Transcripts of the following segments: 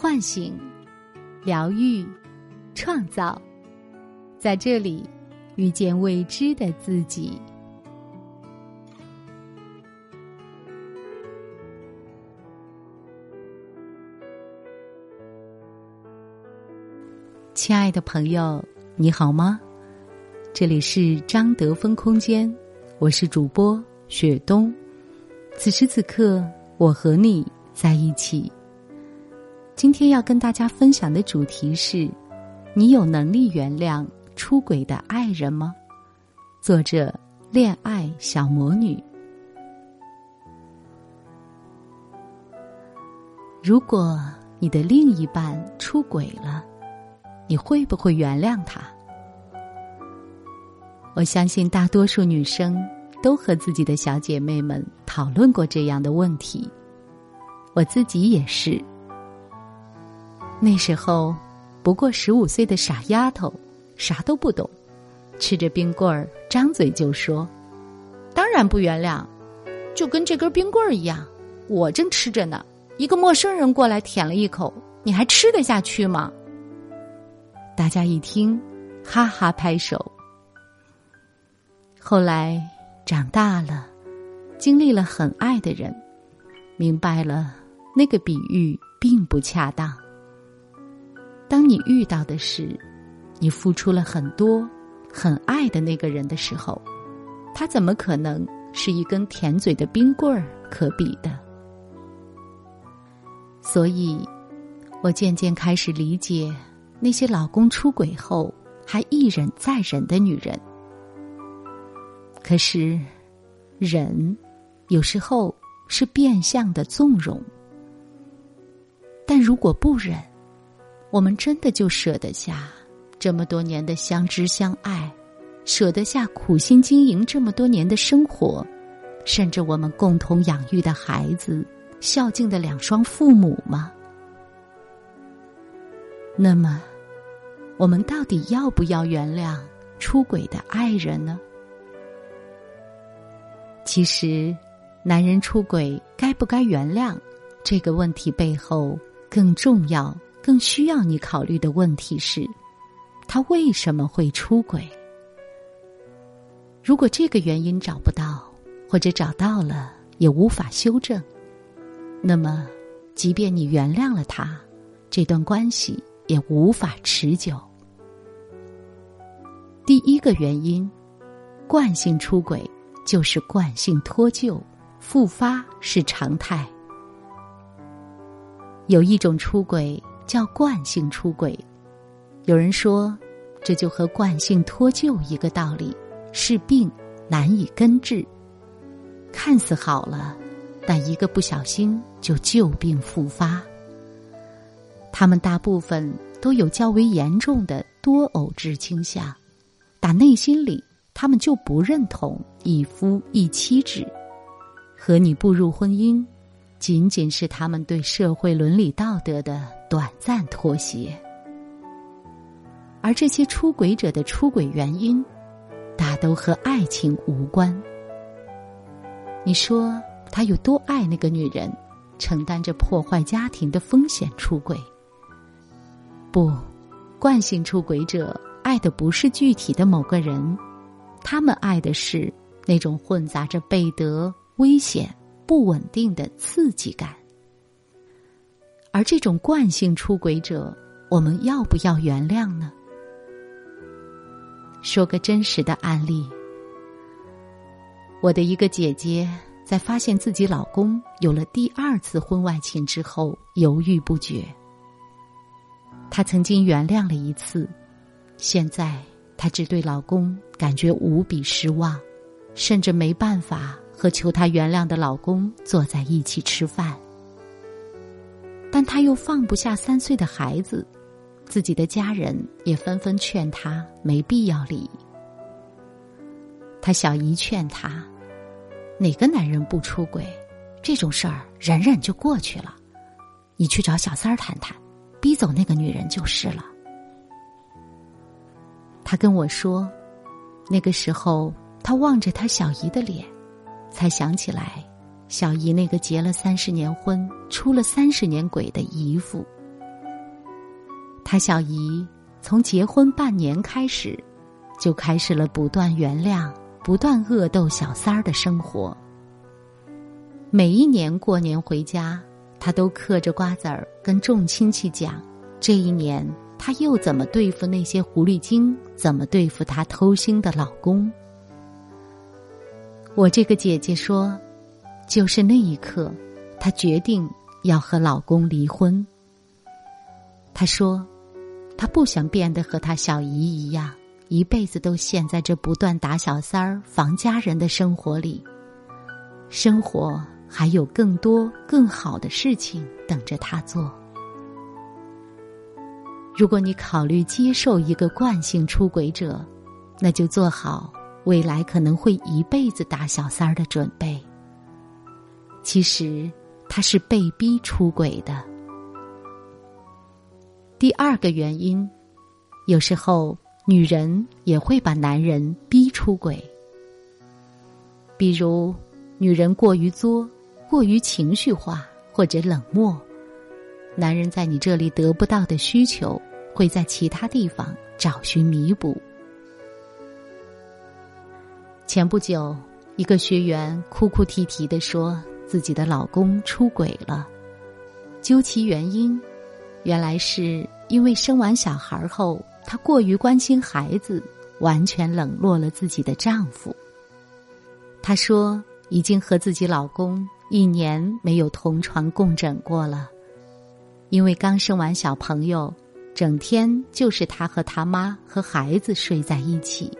唤醒、疗愈、创造，在这里遇见未知的自己。亲爱的朋友，你好吗？这里是张德芬空间，我是主播雪冬。此时此刻，我和你在一起。今天要跟大家分享的主题是：你有能力原谅出轨的爱人吗？作者：恋爱小魔女。如果你的另一半出轨了，你会不会原谅他？我相信大多数女生都和自己的小姐妹们讨论过这样的问题，我自己也是。那时候不过十五岁的傻丫头，啥都不懂，吃着冰棍儿，张嘴就说：“当然不原谅，就跟这根冰棍儿一样，我正吃着呢，一个陌生人过来舔了一口，你还吃得下去吗？”大家一听，哈哈拍手。后来长大了，经历了很爱的人，明白了那个比喻并不恰当。当你遇到的是你付出了很多、很爱的那个人的时候，他怎么可能是一根甜嘴的冰棍儿可比的？所以，我渐渐开始理解。那些老公出轨后还一忍再忍的女人，可是，忍有时候是变相的纵容。但如果不忍，我们真的就舍得下这么多年的相知相爱，舍得下苦心经营这么多年的生活，甚至我们共同养育的孩子，孝敬的两双父母吗？那么，我们到底要不要原谅出轨的爱人呢？其实，男人出轨该不该原谅这个问题背后，更重要、更需要你考虑的问题是：他为什么会出轨？如果这个原因找不到，或者找到了也无法修正，那么，即便你原谅了他，这段关系。也无法持久。第一个原因，惯性出轨就是惯性脱臼，复发是常态。有一种出轨叫惯性出轨，有人说这就和惯性脱臼一个道理，是病难以根治。看似好了，但一个不小心就旧病复发。他们大部分都有较为严重的多偶制倾向，打内心里他们就不认同一夫一妻制，和你步入婚姻，仅仅是他们对社会伦理道德的短暂妥协。而这些出轨者的出轨原因，大都和爱情无关。你说他有多爱那个女人，承担着破坏家庭的风险出轨？不，惯性出轨者爱的不是具体的某个人，他们爱的是那种混杂着背德、危险、不稳定的刺激感。而这种惯性出轨者，我们要不要原谅呢？说个真实的案例，我的一个姐姐在发现自己老公有了第二次婚外情之后，犹豫不决。她曾经原谅了一次，现在她只对老公感觉无比失望，甚至没办法和求她原谅的老公坐在一起吃饭。但她又放不下三岁的孩子，自己的家人也纷纷劝她没必要离。她小姨劝她：“哪个男人不出轨？这种事儿忍忍就过去了，你去找小三儿谈谈。”逼走那个女人就是了。他跟我说，那个时候他望着他小姨的脸，才想起来，小姨那个结了三十年婚、出了三十年轨的姨父，他小姨从结婚半年开始，就开始了不断原谅、不断恶斗小三儿的生活。每一年过年回家，他都嗑着瓜子儿跟众亲戚讲，这一年他又怎么对付那些狐狸精，怎么对付他偷腥的老公。我这个姐姐说，就是那一刻，她决定要和老公离婚。她说。她不想变得和她小姨一样，一辈子都陷在这不断打小三儿、防家人的生活里。生活还有更多更好的事情等着她做。如果你考虑接受一个惯性出轨者，那就做好未来可能会一辈子打小三儿的准备。其实他是被逼出轨的。第二个原因，有时候女人也会把男人逼出轨。比如，女人过于作、过于情绪化或者冷漠，男人在你这里得不到的需求，会在其他地方找寻弥补。前不久，一个学员哭哭啼啼的说自己的老公出轨了，究其原因。原来是因为生完小孩后，她过于关心孩子，完全冷落了自己的丈夫。她说，已经和自己老公一年没有同床共枕过了，因为刚生完小朋友，整天就是他和他妈和孩子睡在一起。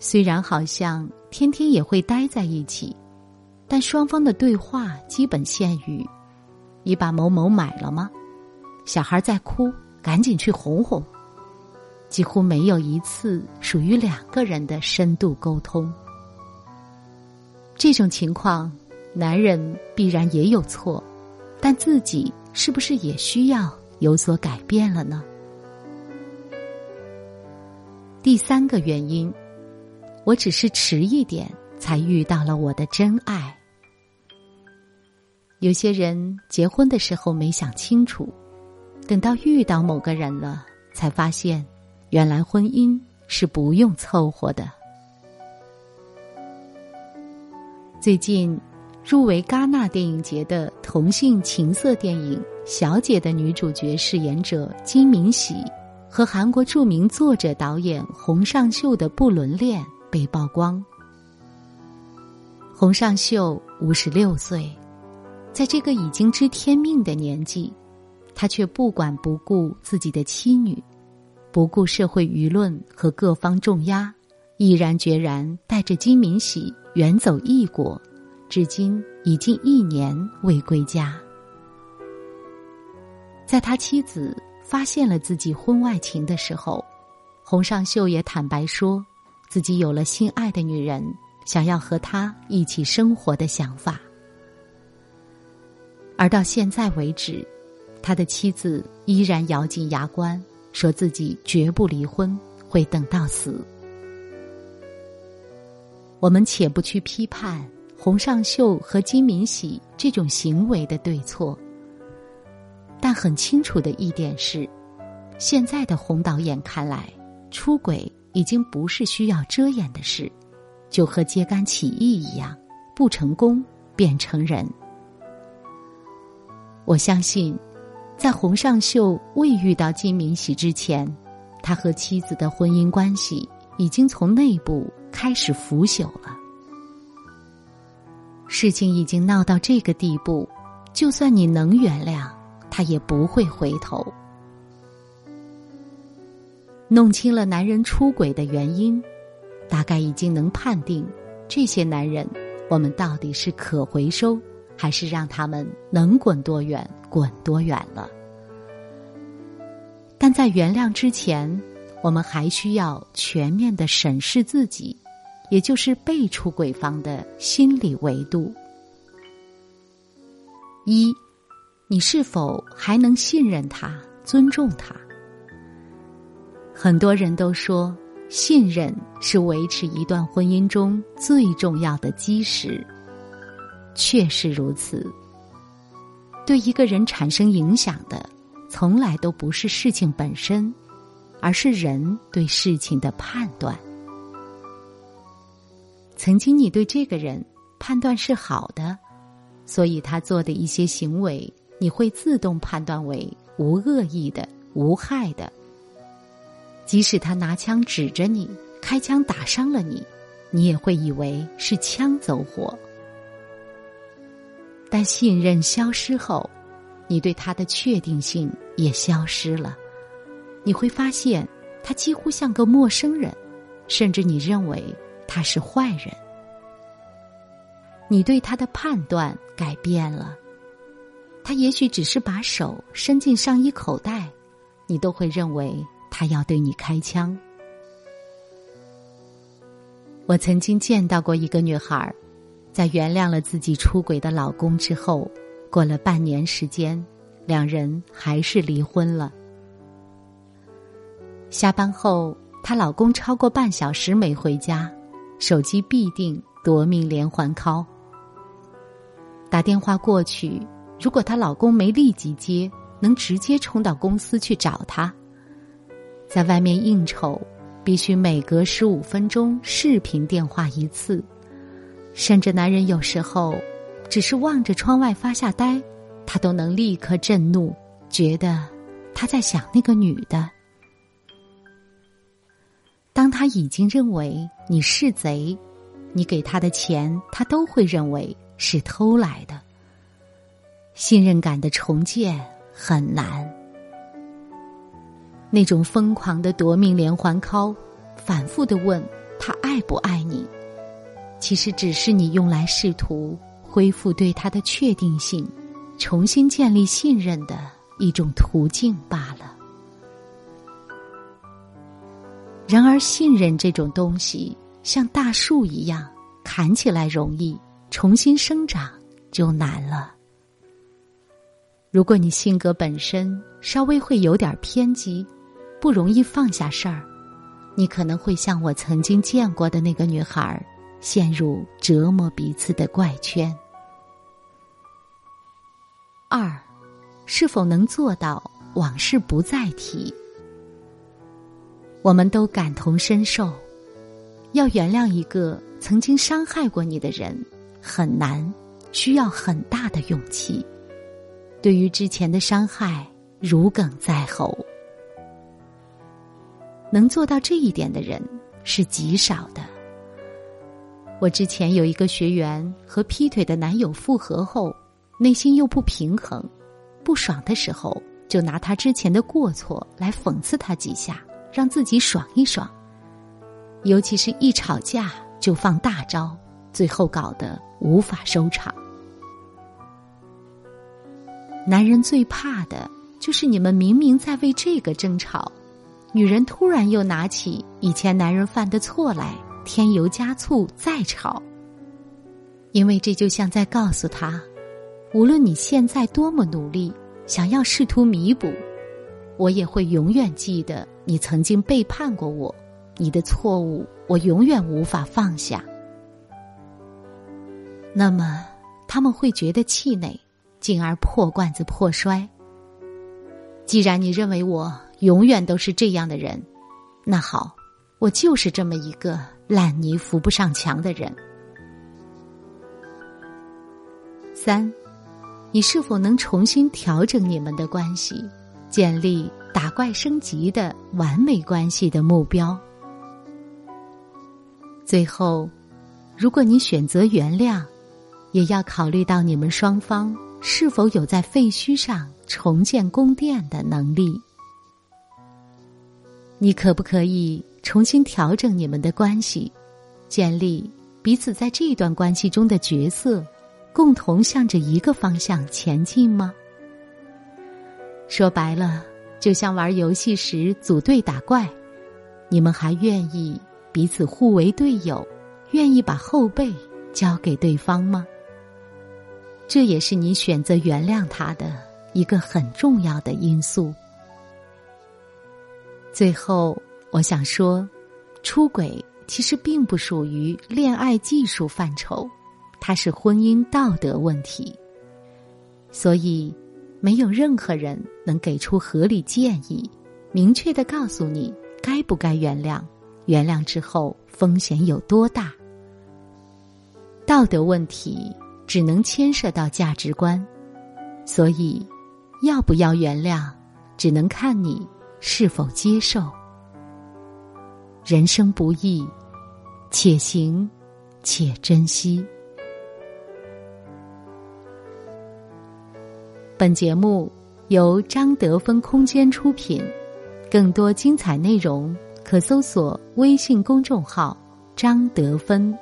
虽然好像天天也会待在一起，但双方的对话基本限于。你把某某买了吗？小孩在哭，赶紧去哄哄。几乎没有一次属于两个人的深度沟通。这种情况，男人必然也有错，但自己是不是也需要有所改变了呢？第三个原因，我只是迟一点才遇到了我的真爱。有些人结婚的时候没想清楚，等到遇到某个人了，才发现，原来婚姻是不用凑合的。最近，入围戛纳电影节的同性情色电影《小姐》的女主角饰演者金敏喜，和韩国著名作者导演洪尚秀的不伦恋被曝光。洪尚秀五十六岁。在这个已经知天命的年纪，他却不管不顾自己的妻女，不顾社会舆论和各方重压，毅然决然带着金敏喜远走异国，至今已近一年未归家。在他妻子发现了自己婚外情的时候，洪尚秀也坦白说，自己有了心爱的女人，想要和他一起生活的想法。而到现在为止，他的妻子依然咬紧牙关，说自己绝不离婚，会等到死。我们且不去批判洪尚秀和金敏喜这种行为的对错，但很清楚的一点是，现在的洪导演看来，出轨已经不是需要遮掩的事，就和揭竿起义一样，不成功便成仁。我相信，在洪尚秀未遇到金敏喜之前，他和妻子的婚姻关系已经从内部开始腐朽了。事情已经闹到这个地步，就算你能原谅，他也不会回头。弄清了男人出轨的原因，大概已经能判定这些男人，我们到底是可回收。还是让他们能滚多远滚多远了。但在原谅之前，我们还需要全面的审视自己，也就是被出轨方的心理维度。一，你是否还能信任他、尊重他？很多人都说，信任是维持一段婚姻中最重要的基石。确实如此。对一个人产生影响的，从来都不是事情本身，而是人对事情的判断。曾经你对这个人判断是好的，所以他做的一些行为，你会自动判断为无恶意的、无害的。即使他拿枪指着你，开枪打伤了你，你也会以为是枪走火。但信任消失后，你对他的确定性也消失了。你会发现，他几乎像个陌生人，甚至你认为他是坏人。你对他的判断改变了，他也许只是把手伸进上衣口袋，你都会认为他要对你开枪。我曾经见到过一个女孩。在原谅了自己出轨的老公之后，过了半年时间，两人还是离婚了。下班后，她老公超过半小时没回家，手机必定夺命连环 call。打电话过去，如果她老公没立即接，能直接冲到公司去找她。在外面应酬，必须每隔十五分钟视频电话一次。甚至男人有时候，只是望着窗外发下呆，他都能立刻震怒，觉得他在想那个女的。当他已经认为你是贼，你给他的钱，他都会认为是偷来的。信任感的重建很难，那种疯狂的夺命连环 call，反复的问他爱不爱你。其实只是你用来试图恢复对他的确定性，重新建立信任的一种途径罢了。然而，信任这种东西像大树一样，砍起来容易，重新生长就难了。如果你性格本身稍微会有点偏激，不容易放下事儿，你可能会像我曾经见过的那个女孩。陷入折磨彼此的怪圈。二，是否能做到往事不再提？我们都感同身受，要原谅一个曾经伤害过你的人很难，需要很大的勇气。对于之前的伤害，如鲠在喉。能做到这一点的人是极少的。我之前有一个学员和劈腿的男友复合后，内心又不平衡，不爽的时候就拿他之前的过错来讽刺他几下，让自己爽一爽。尤其是一吵架就放大招，最后搞得无法收场。男人最怕的就是你们明明在为这个争吵，女人突然又拿起以前男人犯的错来。添油加醋再吵，因为这就像在告诉他：无论你现在多么努力，想要试图弥补，我也会永远记得你曾经背叛过我，你的错误我永远无法放下。那么他们会觉得气馁，进而破罐子破摔。既然你认为我永远都是这样的人，那好，我就是这么一个。烂泥扶不上墙的人。三，你是否能重新调整你们的关系，建立打怪升级的完美关系的目标？最后，如果你选择原谅，也要考虑到你们双方是否有在废墟上重建宫殿的能力。你可不可以？重新调整你们的关系，建立彼此在这段关系中的角色，共同向着一个方向前进吗？说白了，就像玩游戏时组队打怪，你们还愿意彼此互为队友，愿意把后背交给对方吗？这也是你选择原谅他的一个很重要的因素。最后。我想说，出轨其实并不属于恋爱技术范畴，它是婚姻道德问题。所以，没有任何人能给出合理建议，明确的告诉你该不该原谅，原谅之后风险有多大。道德问题只能牵涉到价值观，所以要不要原谅，只能看你是否接受。人生不易，且行且珍惜。本节目由张德芬空间出品，更多精彩内容可搜索微信公众号“张德芬”。